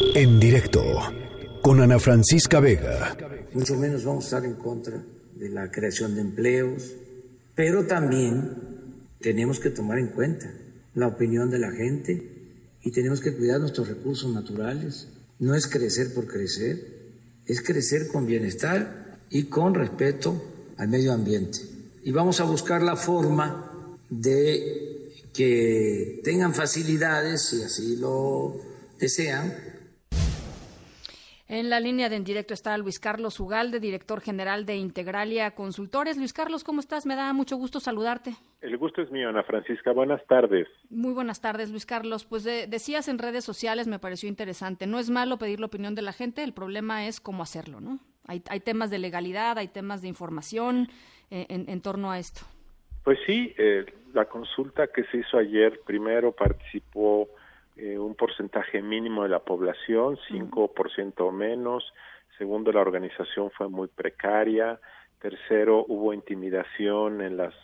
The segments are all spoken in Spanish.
En directo con Ana Francisca Vega. Mucho menos vamos a estar en contra de la creación de empleos, pero también tenemos que tomar en cuenta la opinión de la gente y tenemos que cuidar nuestros recursos naturales. No es crecer por crecer, es crecer con bienestar y con respeto al medio ambiente. Y vamos a buscar la forma de que tengan facilidades, si así lo desean, en la línea de en directo está Luis Carlos Ugalde, director general de Integralia Consultores. Luis Carlos, ¿cómo estás? Me da mucho gusto saludarte. El gusto es mío, Ana Francisca. Buenas tardes. Muy buenas tardes, Luis Carlos. Pues decías en redes sociales, me pareció interesante. No es malo pedir la opinión de la gente, el problema es cómo hacerlo, ¿no? Hay, temas de legalidad, hay temas de información eh, en, torno a esto. Pues sí, eh, la consulta que se hizo ayer, primero participó eh, un porcentaje mínimo de la población, 5% o menos. Segundo, la organización fue muy precaria. Tercero, hubo intimidación en las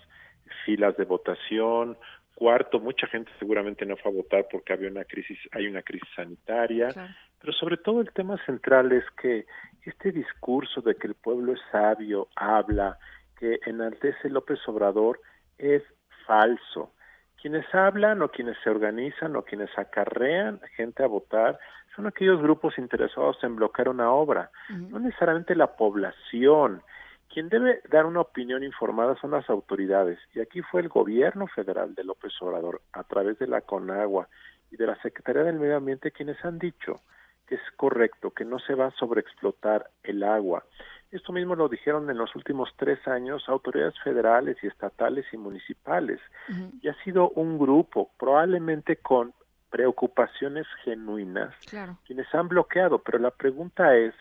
filas de votación. Cuarto, mucha gente seguramente no fue a votar porque había una crisis, hay una crisis sanitaria. Pero sobre todo el tema central es que este discurso de que el pueblo es sabio, habla, que enaltece López Obrador, es falso quienes hablan o quienes se organizan o quienes acarrean gente a votar son aquellos grupos interesados en bloquear una obra, no necesariamente la población. Quien debe dar una opinión informada son las autoridades, y aquí fue el gobierno federal de López Obrador, a través de la CONAGUA y de la Secretaría del Medio Ambiente, quienes han dicho que es correcto, que no se va a sobreexplotar el agua, esto mismo lo dijeron en los últimos tres años autoridades federales y estatales y municipales. Y ha sido un grupo, probablemente con preocupaciones genuinas, quienes han bloqueado. Pero la pregunta es,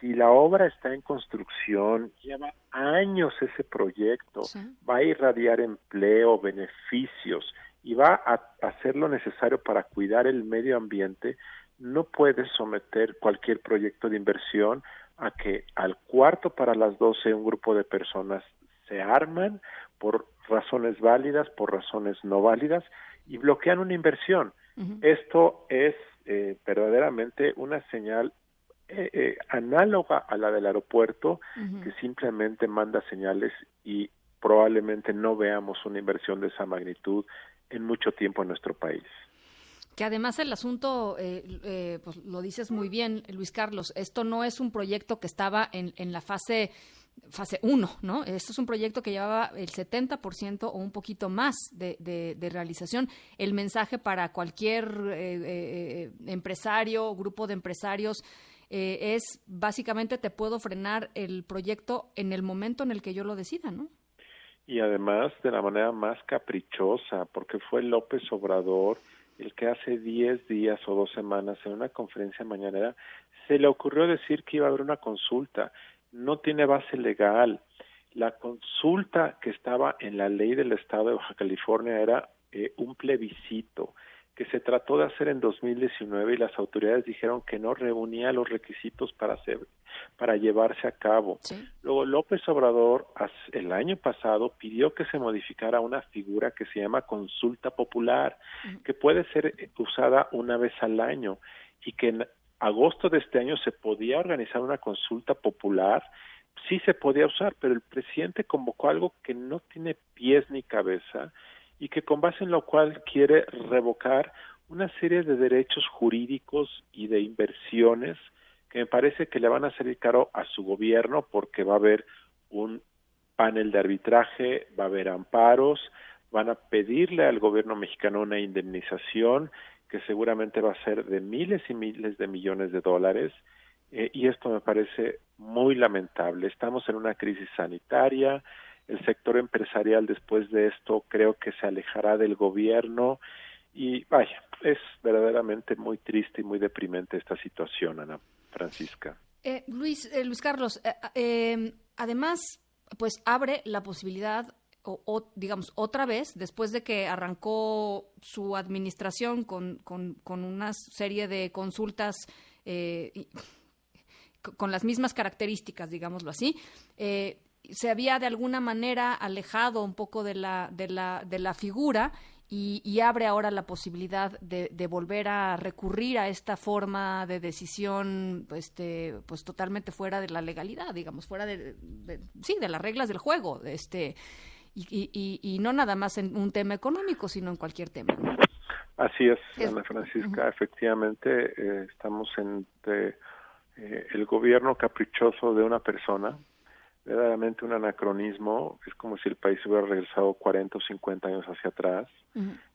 si la obra está en construcción, lleva años ese proyecto, va a irradiar empleo, beneficios y va a hacer lo necesario para cuidar el medio ambiente, no puede someter cualquier proyecto de inversión a que al cuarto para las doce un grupo de personas se arman por razones válidas, por razones no válidas y bloquean una inversión. Esto es eh, verdaderamente una señal eh, eh, análoga a la del aeropuerto que simplemente manda señales y probablemente no veamos una inversión de esa magnitud en mucho tiempo en nuestro país que además el asunto, eh, eh, pues lo dices muy bien, Luis Carlos, esto no es un proyecto que estaba en, en la fase fase 1, ¿no? Esto es un proyecto que llevaba el 70% o un poquito más de, de, realización. El mensaje para cualquier eh, empresario, grupo de empresarios, es básicamente te puedo frenar el proyecto en el momento en el que yo lo decida, ¿no? Y además de la manera más caprichosa, porque fue López Obrador el que hace 10 días o dos semanas en una conferencia mañanera se le ocurrió decir que iba a haber una consulta. No tiene base legal. La consulta que estaba en la ley del Estado de Baja California era eh, un plebiscito que se trató de hacer en 2019 y las autoridades dijeron que no reunía los requisitos para hacer para llevarse a cabo. Luego López Obrador el año pasado pidió que se modificara una figura que se llama consulta popular, que puede ser usada una vez al año y que en agosto de este año se podía organizar una consulta popular. Sí se podía usar, pero el presidente convocó algo que no tiene pies ni cabeza y que con base en lo cual quiere revocar una serie de derechos jurídicos y de inversiones que me parece que le van a salir caro a su gobierno porque va a haber un panel de arbitraje, va a haber amparos, van a pedirle al gobierno mexicano una indemnización que seguramente va a ser de miles y miles de millones de dólares eh, y esto me parece muy lamentable. Estamos en una crisis sanitaria, el sector empresarial después de esto creo que se alejará del gobierno y vaya, es verdaderamente muy triste y muy deprimente esta situación, Ana Francisca. Eh, Luis, eh, Luis Carlos, eh, em, además, pues abre la posibilidad o, digamos, otra vez, después de que arrancó su administración con, con, con una serie de consultas con las mismas características, digámoslo así, se había de alguna manera alejado un poco de la, de la, de la figura y, abre ahora la posibilidad de, volver a recurrir a esta forma de decisión este pues totalmente fuera de la legalidad digamos fuera de, sí de las reglas del juego este y, y, no nada más en un tema económico sino en cualquier tema así es, Ana Francisca efectivamente eh, estamos en eh, el gobierno caprichoso de una persona verdaderamente un anacronismo, es como si el país hubiera regresado 40 o 50 años hacia atrás,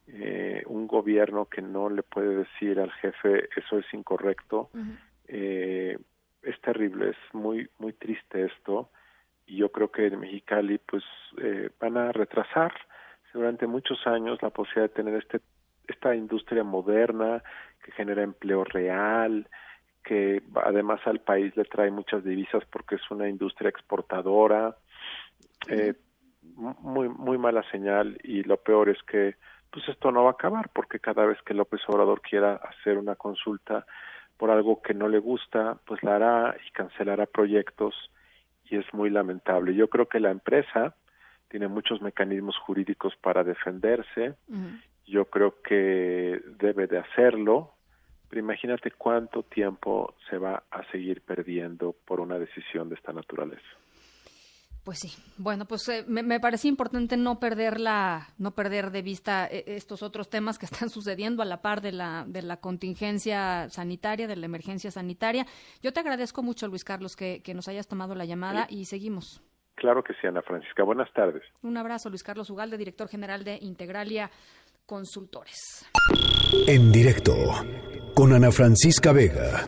eh, un gobierno que no le puede decir al jefe eso es incorrecto, eh, es terrible, es muy muy triste esto. Y yo creo que en Mexicali pues eh, van a retrasar durante muchos años la posibilidad de tener este esta industria moderna que genera empleo real, que además al país le trae muchas divisas porque es una industria exportadora. Eh, muy muy mala señal y lo peor es que pues esto no va a acabar porque cada vez que López Obrador quiera hacer una consulta por algo que no le gusta, pues la hará y cancelará proyectos y es muy lamentable. Yo creo que la empresa tiene muchos mecanismos jurídicos para defenderse. Yo creo que debe de hacerlo imagínate cuánto tiempo se va a seguir perdiendo por una decisión de esta naturaleza. Pues sí. Bueno, pues eh, me, parece importante no perder la, no perder de vista eh, estos otros temas que están sucediendo a la par de la, de la contingencia sanitaria, de la emergencia sanitaria. Yo te agradezco mucho, Luis Carlos, que, nos hayas tomado la llamada y seguimos. Claro que sí, Ana Francisca. Buenas tardes. Un abrazo, Luis Carlos Ugalde, director general de Integralia Consultores. En directo con Ana Francisca Vega.